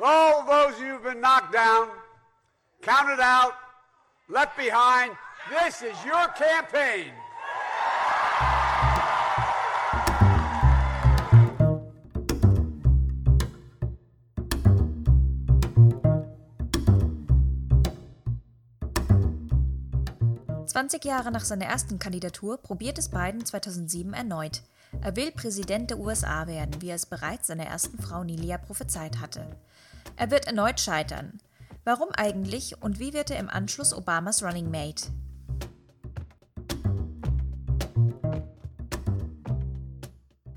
All those who've been knocked down, counted out, left behind, this is your campaign. Zwanzig Jahre nach seiner ersten Kandidatur probiert es Biden 2007 erneut. Er will Präsident der USA werden, wie er es bereits seiner ersten Frau Nilia prophezeit hatte. Er wird erneut scheitern. Warum eigentlich und wie wird er im Anschluss Obamas Running Mate?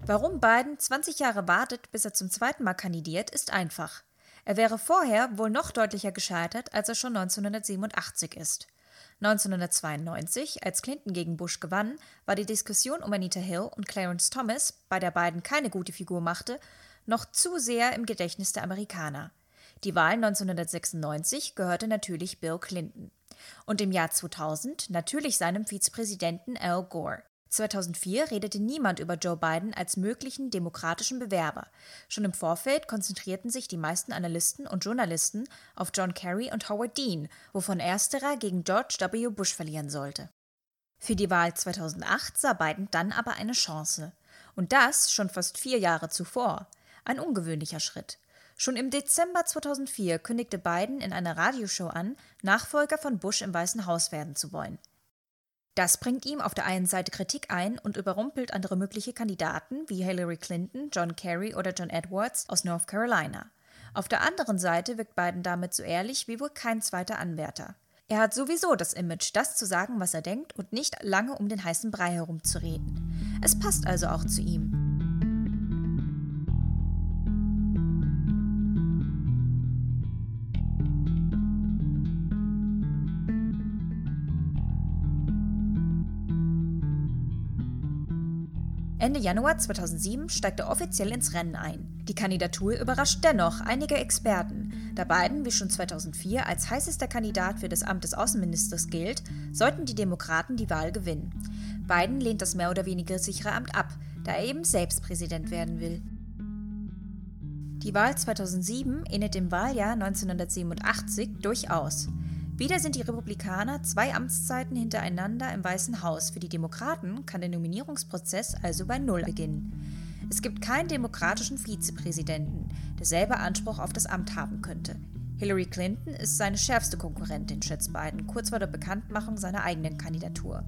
Warum Biden 20 Jahre wartet, bis er zum zweiten Mal kandidiert, ist einfach. Er wäre vorher wohl noch deutlicher gescheitert, als er schon 1987 ist. 1992, als Clinton gegen Bush gewann, war die Diskussion um Anita Hill und Clarence Thomas, bei der Biden keine gute Figur machte, noch zu sehr im Gedächtnis der Amerikaner. Die Wahl 1996 gehörte natürlich Bill Clinton. Und im Jahr 2000 natürlich seinem Vizepräsidenten Al Gore. 2004 redete niemand über Joe Biden als möglichen demokratischen Bewerber. Schon im Vorfeld konzentrierten sich die meisten Analysten und Journalisten auf John Kerry und Howard Dean, wovon ersterer gegen George W. Bush verlieren sollte. Für die Wahl 2008 sah Biden dann aber eine Chance. Und das schon fast vier Jahre zuvor. Ein ungewöhnlicher Schritt. Schon im Dezember 2004 kündigte Biden in einer Radioshow an, Nachfolger von Bush im Weißen Haus werden zu wollen. Das bringt ihm auf der einen Seite Kritik ein und überrumpelt andere mögliche Kandidaten wie Hillary Clinton, John Kerry oder John Edwards aus North Carolina. Auf der anderen Seite wirkt Biden damit so ehrlich wie wohl kein zweiter Anwärter. Er hat sowieso das Image, das zu sagen, was er denkt und nicht lange um den heißen Brei herumzureden. Es passt also auch zu ihm. Ende Januar 2007 steigt er offiziell ins Rennen ein. Die Kandidatur überrascht dennoch einige Experten. Da Biden wie schon 2004 als heißester Kandidat für das Amt des Außenministers gilt, sollten die Demokraten die Wahl gewinnen. Biden lehnt das mehr oder weniger sichere Amt ab, da er eben selbst Präsident werden will. Die Wahl 2007 ähnelt dem Wahljahr 1987 durchaus. Wieder sind die Republikaner zwei Amtszeiten hintereinander im Weißen Haus. Für die Demokraten kann der Nominierungsprozess also bei Null beginnen. Es gibt keinen demokratischen Vizepräsidenten, der selber Anspruch auf das Amt haben könnte. Hillary Clinton ist seine schärfste Konkurrentin, schätzt Biden, kurz vor der Bekanntmachung seiner eigenen Kandidatur.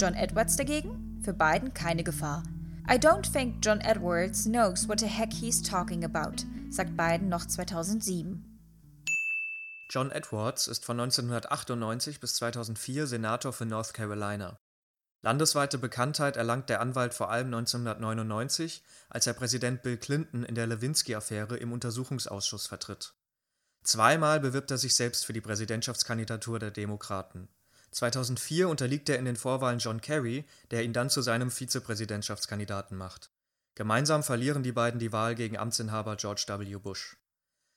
John Edwards dagegen? Für Biden keine Gefahr. I don't think John Edwards knows what the heck he's talking about, sagt Biden noch 2007. John Edwards ist von 1998 bis 2004 Senator für North Carolina. Landesweite Bekanntheit erlangt der Anwalt vor allem 1999, als er Präsident Bill Clinton in der Lewinsky-Affäre im Untersuchungsausschuss vertritt. Zweimal bewirbt er sich selbst für die Präsidentschaftskandidatur der Demokraten. 2004 unterliegt er in den Vorwahlen John Kerry, der ihn dann zu seinem Vizepräsidentschaftskandidaten macht. Gemeinsam verlieren die beiden die Wahl gegen Amtsinhaber George W. Bush.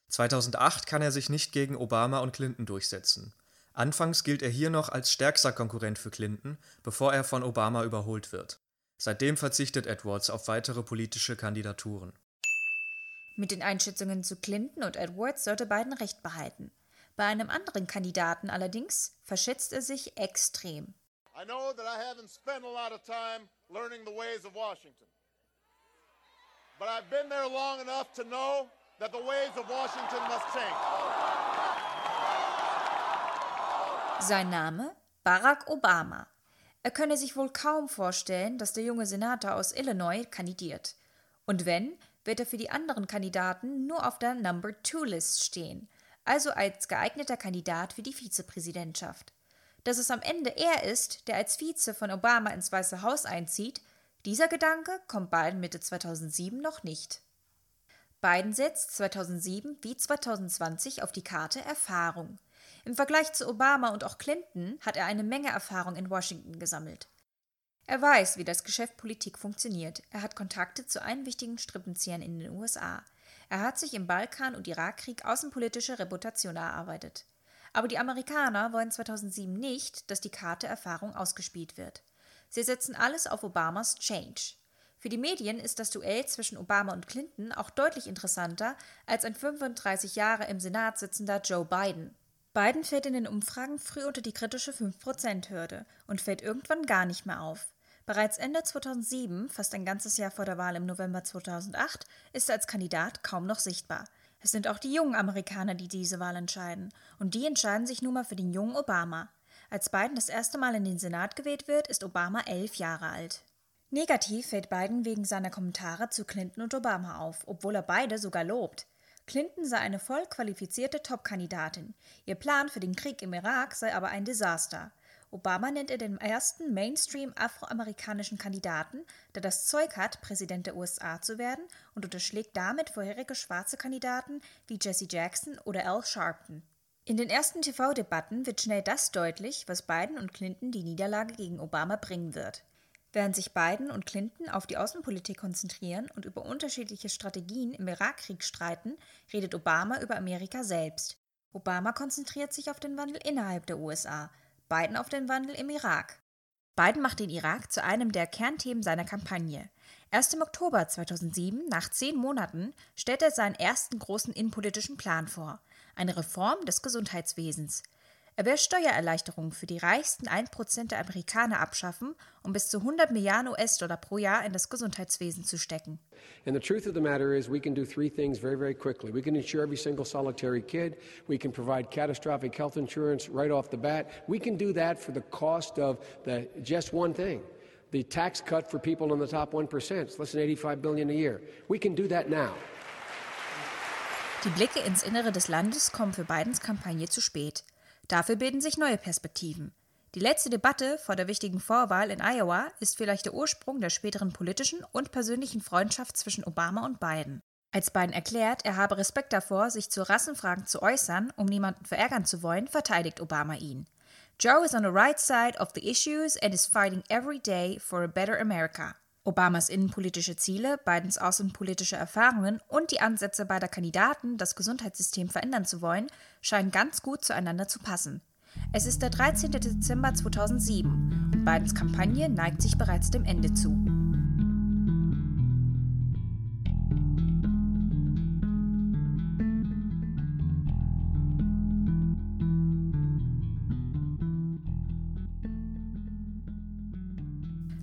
2008 kann er sich nicht gegen Obama und Clinton durchsetzen. Anfangs gilt er hier noch als stärkster Konkurrent für Clinton, bevor er von Obama überholt wird. Seitdem verzichtet Edwards auf weitere politische Kandidaturen. Mit den Einschätzungen zu Clinton und Edwards sollte Biden recht behalten. Bei einem anderen Kandidaten allerdings verschätzt er sich extrem. I know that I haven't spent a lot of time learning the ways of Washington. But I've been there long enough to know that the ways of Washington must change. Sein Name? Barack Obama. Er könne sich wohl kaum vorstellen, dass der junge Senator aus Illinois kandidiert. Und wenn, wird er für die anderen Kandidaten nur auf der Number Two List stehen, also als geeigneter Kandidat für die Vizepräsidentschaft. Dass es am Ende er ist, der als Vize von Obama ins Weiße Haus einzieht, dieser Gedanke kommt bald Mitte 2007 noch nicht. Biden setzt 2007 wie 2020 auf die Karte Erfahrung. Im Vergleich zu Obama und auch Clinton hat er eine Menge Erfahrung in Washington gesammelt. Er weiß, wie das Geschäft Politik funktioniert. Er hat Kontakte zu allen wichtigen Strippenziehern in den USA. Er hat sich im Balkan- und Irakkrieg außenpolitische Reputation erarbeitet. Aber die Amerikaner wollen 2007 nicht, dass die Karte Erfahrung ausgespielt wird. Sie setzen alles auf Obamas Change. Für die Medien ist das Duell zwischen Obama und Clinton auch deutlich interessanter als ein 35 Jahre im Senat sitzender Joe Biden. Biden fällt in den Umfragen früh unter die kritische 5%-Hürde und fällt irgendwann gar nicht mehr auf. Bereits Ende 2007, fast ein ganzes Jahr vor der Wahl im November 2008, ist er als Kandidat kaum noch sichtbar. Es sind auch die jungen Amerikaner, die diese Wahl entscheiden. Und die entscheiden sich nun mal für den jungen Obama. Als Biden das erste Mal in den Senat gewählt wird, ist Obama elf Jahre alt. Negativ fällt Biden wegen seiner Kommentare zu Clinton und Obama auf, obwohl er beide sogar lobt. Clinton sei eine voll qualifizierte Top-Kandidatin. Ihr Plan für den Krieg im Irak sei aber ein Desaster. Obama nennt er den ersten Mainstream-afroamerikanischen Kandidaten, der das Zeug hat, Präsident der USA zu werden und unterschlägt damit vorherige schwarze Kandidaten wie Jesse Jackson oder Al Sharpton. In den ersten TV-Debatten wird schnell das deutlich, was Biden und Clinton die Niederlage gegen Obama bringen wird. Während sich Biden und Clinton auf die Außenpolitik konzentrieren und über unterschiedliche Strategien im Irakkrieg streiten, redet Obama über Amerika selbst. Obama konzentriert sich auf den Wandel innerhalb der USA, Biden auf den Wandel im Irak. Biden macht den Irak zu einem der Kernthemen seiner Kampagne. Erst im Oktober 2007, nach zehn Monaten, stellt er seinen ersten großen innenpolitischen Plan vor: eine Reform des Gesundheitswesens. Er will Steuererleichterungen für die reichsten 1% der Amerikaner abschaffen, um bis zu 100 Milliarden US-Dollar pro Jahr in das Gesundheitswesen zu stecken. And the truth of the matter is, we can do three things very, very quickly. We can insure every single solitary kid. We can provide catastrophic health insurance right off the bat. We can do that for the cost of the, just one thing. The tax cut for people in the top 1%, it's less than 85 billion a year. We can do that now. Die Blicke ins Innere des Landes kommen für Bidens Kampagne zu spät. Dafür bilden sich neue Perspektiven. Die letzte Debatte vor der wichtigen Vorwahl in Iowa ist vielleicht der Ursprung der späteren politischen und persönlichen Freundschaft zwischen Obama und Biden. Als Biden erklärt, er habe Respekt davor, sich zu Rassenfragen zu äußern, um niemanden verärgern zu wollen, verteidigt Obama ihn. Joe is on the right side of the issues and is fighting every day for a better America. Obamas innenpolitische Ziele, Bidens außenpolitische Erfahrungen und die Ansätze beider Kandidaten, das Gesundheitssystem verändern zu wollen, scheinen ganz gut zueinander zu passen. Es ist der 13. Dezember 2007 und Bidens Kampagne neigt sich bereits dem Ende zu.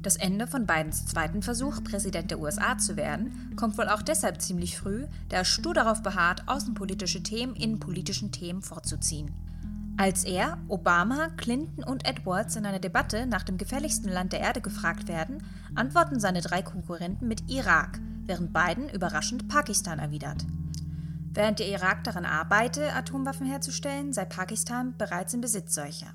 Das Ende von Bidens zweiten Versuch, Präsident der USA zu werden, kommt wohl auch deshalb ziemlich früh, da er stur darauf beharrt, außenpolitische Themen in politischen Themen vorzuziehen. Als er, Obama, Clinton und Edwards in einer Debatte nach dem gefährlichsten Land der Erde gefragt werden, antworten seine drei Konkurrenten mit Irak, während Biden überraschend Pakistan erwidert. Während der Irak daran arbeite, Atomwaffen herzustellen, sei Pakistan bereits im Besitz solcher.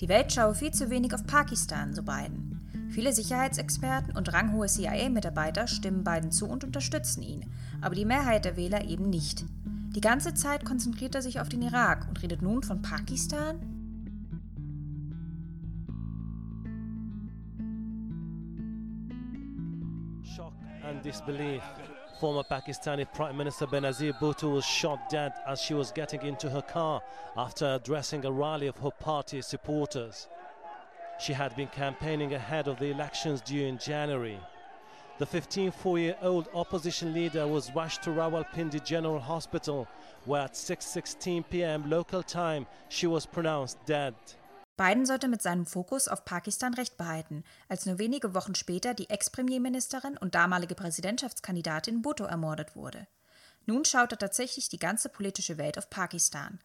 Die Welt schaue viel zu wenig auf Pakistan, so Biden. Viele Sicherheitsexperten und ranghohe CIA-Mitarbeiter stimmen Biden zu und unterstützen ihn, aber die Mehrheit der Wähler eben nicht. Die ganze Zeit konzentriert er sich auf den Irak und redet nun von Pakistan? Shock and disbelief. Former Pakistani Prime Minister Benazir Bhutto was shot dead as she was getting into her car after addressing a rally of her party supporters. She had been campaigning ahead of the elections due in January. The 15-4-year-old opposition leader was rushed to Rawalpindi General Hospital, where at 6.16 p.m. local time she was pronounced dead. Biden sollte mit seinem Fokus auf Pakistan recht behalten, als nur wenige Wochen später die Ex-Premierministerin und damalige Präsidentschaftskandidatin Bhutto ermordet wurde. Nun schaut er tatsächlich die ganze politische Welt auf Pakistan.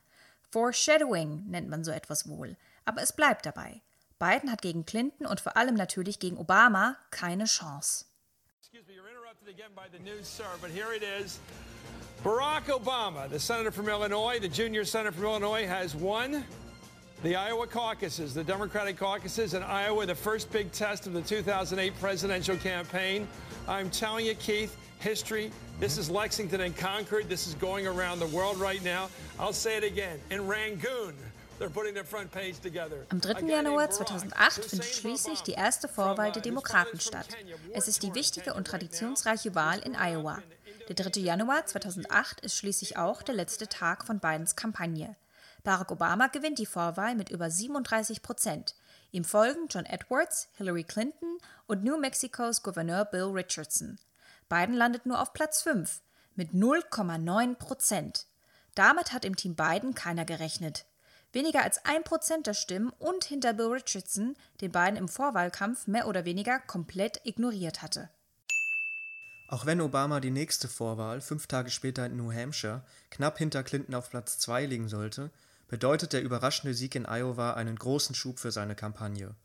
Foreshadowing nennt man so etwas wohl, aber es bleibt dabei. Biden hat gegen Clinton und vor allem natürlich gegen Obama keine Chance. Excuse me, you're interrupted again by the news, sir, but here it is. Barack Obama, the senator from Illinois, the junior senator from Illinois, has won the Iowa caucuses, the Democratic caucuses in Iowa, the first big test of the 2008 presidential campaign. I'm telling you, Keith, history. This is Lexington and Concord. This is going around the world right now. I'll say it again. In Rangoon, Am 3. Januar 2008 findet schließlich die erste Vorwahl der Demokraten statt. Es ist die wichtige und traditionsreiche Wahl in Iowa. Der 3. Januar 2008 ist schließlich auch der letzte Tag von Bidens Kampagne. Barack Obama gewinnt die Vorwahl mit über 37 Prozent. Ihm folgen John Edwards, Hillary Clinton und New Mexicos Gouverneur Bill Richardson. Biden landet nur auf Platz 5 mit 0,9 Prozent. Damit hat im Team Biden keiner gerechnet. Weniger als ein Prozent der Stimmen und hinter Bill Richardson, den Biden im Vorwahlkampf mehr oder weniger komplett ignoriert hatte. Auch wenn Obama die nächste Vorwahl fünf Tage später in New Hampshire knapp hinter Clinton auf Platz 2 liegen sollte, bedeutet der überraschende Sieg in Iowa einen großen Schub für seine Kampagne.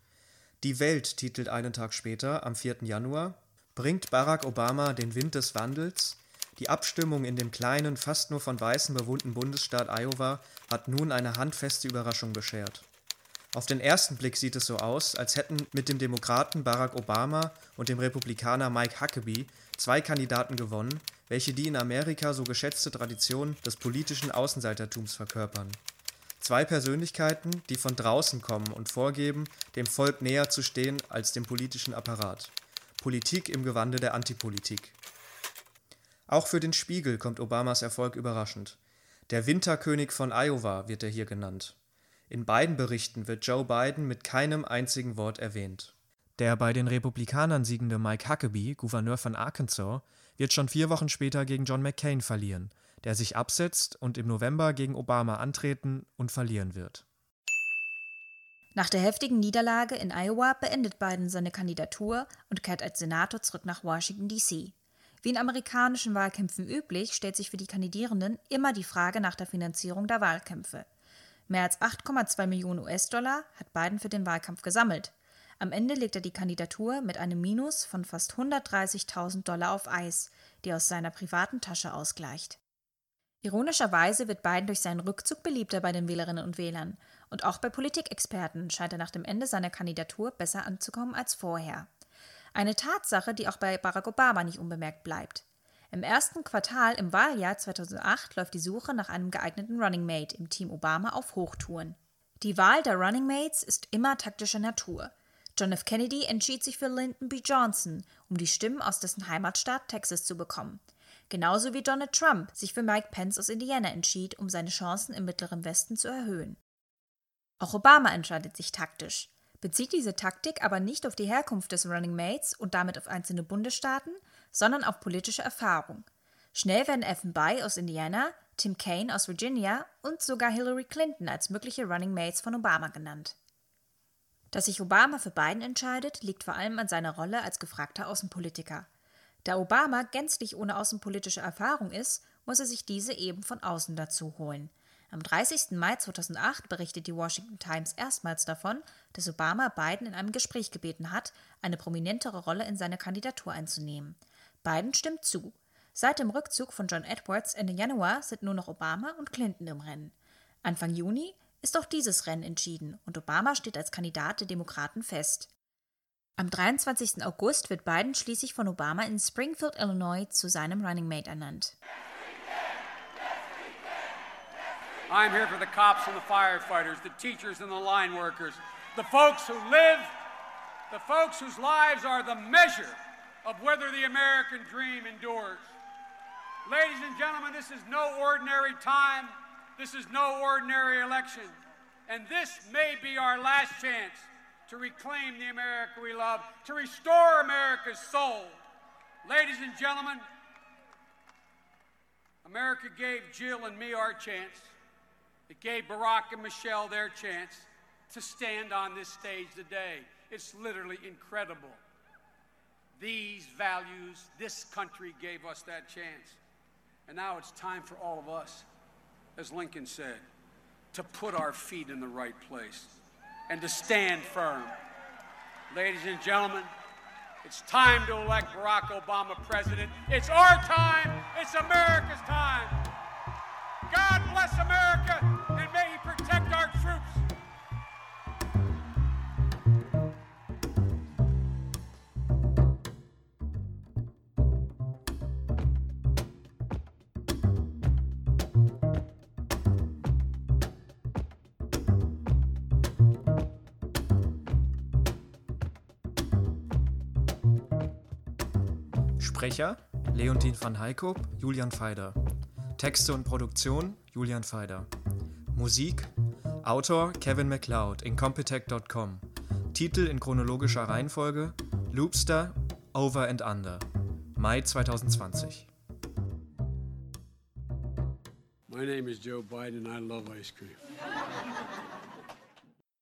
Die Welt titelt einen Tag später, am 4. Januar, bringt Barack Obama den Wind des Wandels, die Abstimmung in dem kleinen, fast nur von Weißen bewohnten Bundesstaat Iowa hat nun eine handfeste Überraschung beschert. Auf den ersten Blick sieht es so aus, als hätten mit dem Demokraten Barack Obama und dem Republikaner Mike Huckabee zwei Kandidaten gewonnen, welche die in Amerika so geschätzte Tradition des politischen Außenseitertums verkörpern. Zwei Persönlichkeiten, die von draußen kommen und vorgeben, dem Volk näher zu stehen als dem politischen Apparat. Politik im Gewande der Antipolitik. Auch für den Spiegel kommt Obamas Erfolg überraschend. Der Winterkönig von Iowa wird er hier genannt. In beiden Berichten wird Joe Biden mit keinem einzigen Wort erwähnt. Der bei den Republikanern siegende Mike Huckabee, Gouverneur von Arkansas, wird schon vier Wochen später gegen John McCain verlieren, der sich absetzt und im November gegen Obama antreten und verlieren wird. Nach der heftigen Niederlage in Iowa beendet Biden seine Kandidatur und kehrt als Senator zurück nach Washington, D.C. Wie in amerikanischen Wahlkämpfen üblich, stellt sich für die Kandidierenden immer die Frage nach der Finanzierung der Wahlkämpfe. Mehr als 8,2 Millionen US-Dollar hat Biden für den Wahlkampf gesammelt. Am Ende legt er die Kandidatur mit einem Minus von fast 130.000 Dollar auf Eis, die aus seiner privaten Tasche ausgleicht. Ironischerweise wird Biden durch seinen Rückzug beliebter bei den Wählerinnen und Wählern. Und auch bei Politikexperten scheint er nach dem Ende seiner Kandidatur besser anzukommen als vorher. Eine Tatsache, die auch bei Barack Obama nicht unbemerkt bleibt. Im ersten Quartal im Wahljahr 2008 läuft die Suche nach einem geeigneten Running Mate im Team Obama auf Hochtouren. Die Wahl der Running Mates ist immer taktischer Natur. John F. Kennedy entschied sich für Lyndon B. Johnson, um die Stimmen aus dessen Heimatstaat Texas zu bekommen genauso wie Donald Trump sich für Mike Pence aus Indiana entschied, um seine Chancen im Mittleren Westen zu erhöhen. Auch Obama entscheidet sich taktisch, bezieht diese Taktik aber nicht auf die Herkunft des Running Mates und damit auf einzelne Bundesstaaten, sondern auf politische Erfahrung. Schnell werden Evan Bay aus Indiana, Tim Kaine aus Virginia und sogar Hillary Clinton als mögliche Running Mates von Obama genannt. Dass sich Obama für Biden entscheidet, liegt vor allem an seiner Rolle als gefragter Außenpolitiker – da Obama gänzlich ohne außenpolitische Erfahrung ist, muss er sich diese eben von außen dazu holen. Am 30. Mai 2008 berichtet die Washington Times erstmals davon, dass Obama Biden in einem Gespräch gebeten hat, eine prominentere Rolle in seiner Kandidatur einzunehmen. Biden stimmt zu. Seit dem Rückzug von John Edwards Ende Januar sind nur noch Obama und Clinton im Rennen. Anfang Juni ist auch dieses Rennen entschieden und Obama steht als Kandidat der Demokraten fest. Am 23. August wird Biden schließlich von Obama in Springfield, Illinois zu seinem Running Mate ernannt. I'm here for the cops and the firefighters, the teachers and the line workers, the folks who live, the folks whose lives are the measure of whether the American dream endures. Ladies and gentlemen, this is no ordinary time. This is no ordinary election. And this may be our last chance to reclaim the America we love, to restore America's soul. Ladies and gentlemen, America gave Jill and me our chance. It gave Barack and Michelle their chance to stand on this stage today. It's literally incredible. These values, this country gave us that chance. And now it's time for all of us, as Lincoln said, to put our feet in the right place and to stand firm. Ladies and gentlemen, it's time to elect Barack Obama president. It's our time. It's America's time. God bless America and may he protect our troops. Sprecher Leontin van Heikop, Julian Feider. Texte und Produktion Julian Feider. Musik Autor Kevin MacLeod, Incompetech.com. Titel in chronologischer Reihenfolge Loopster Over and Under, Mai 2020. My name is Joe Biden I love ice cream.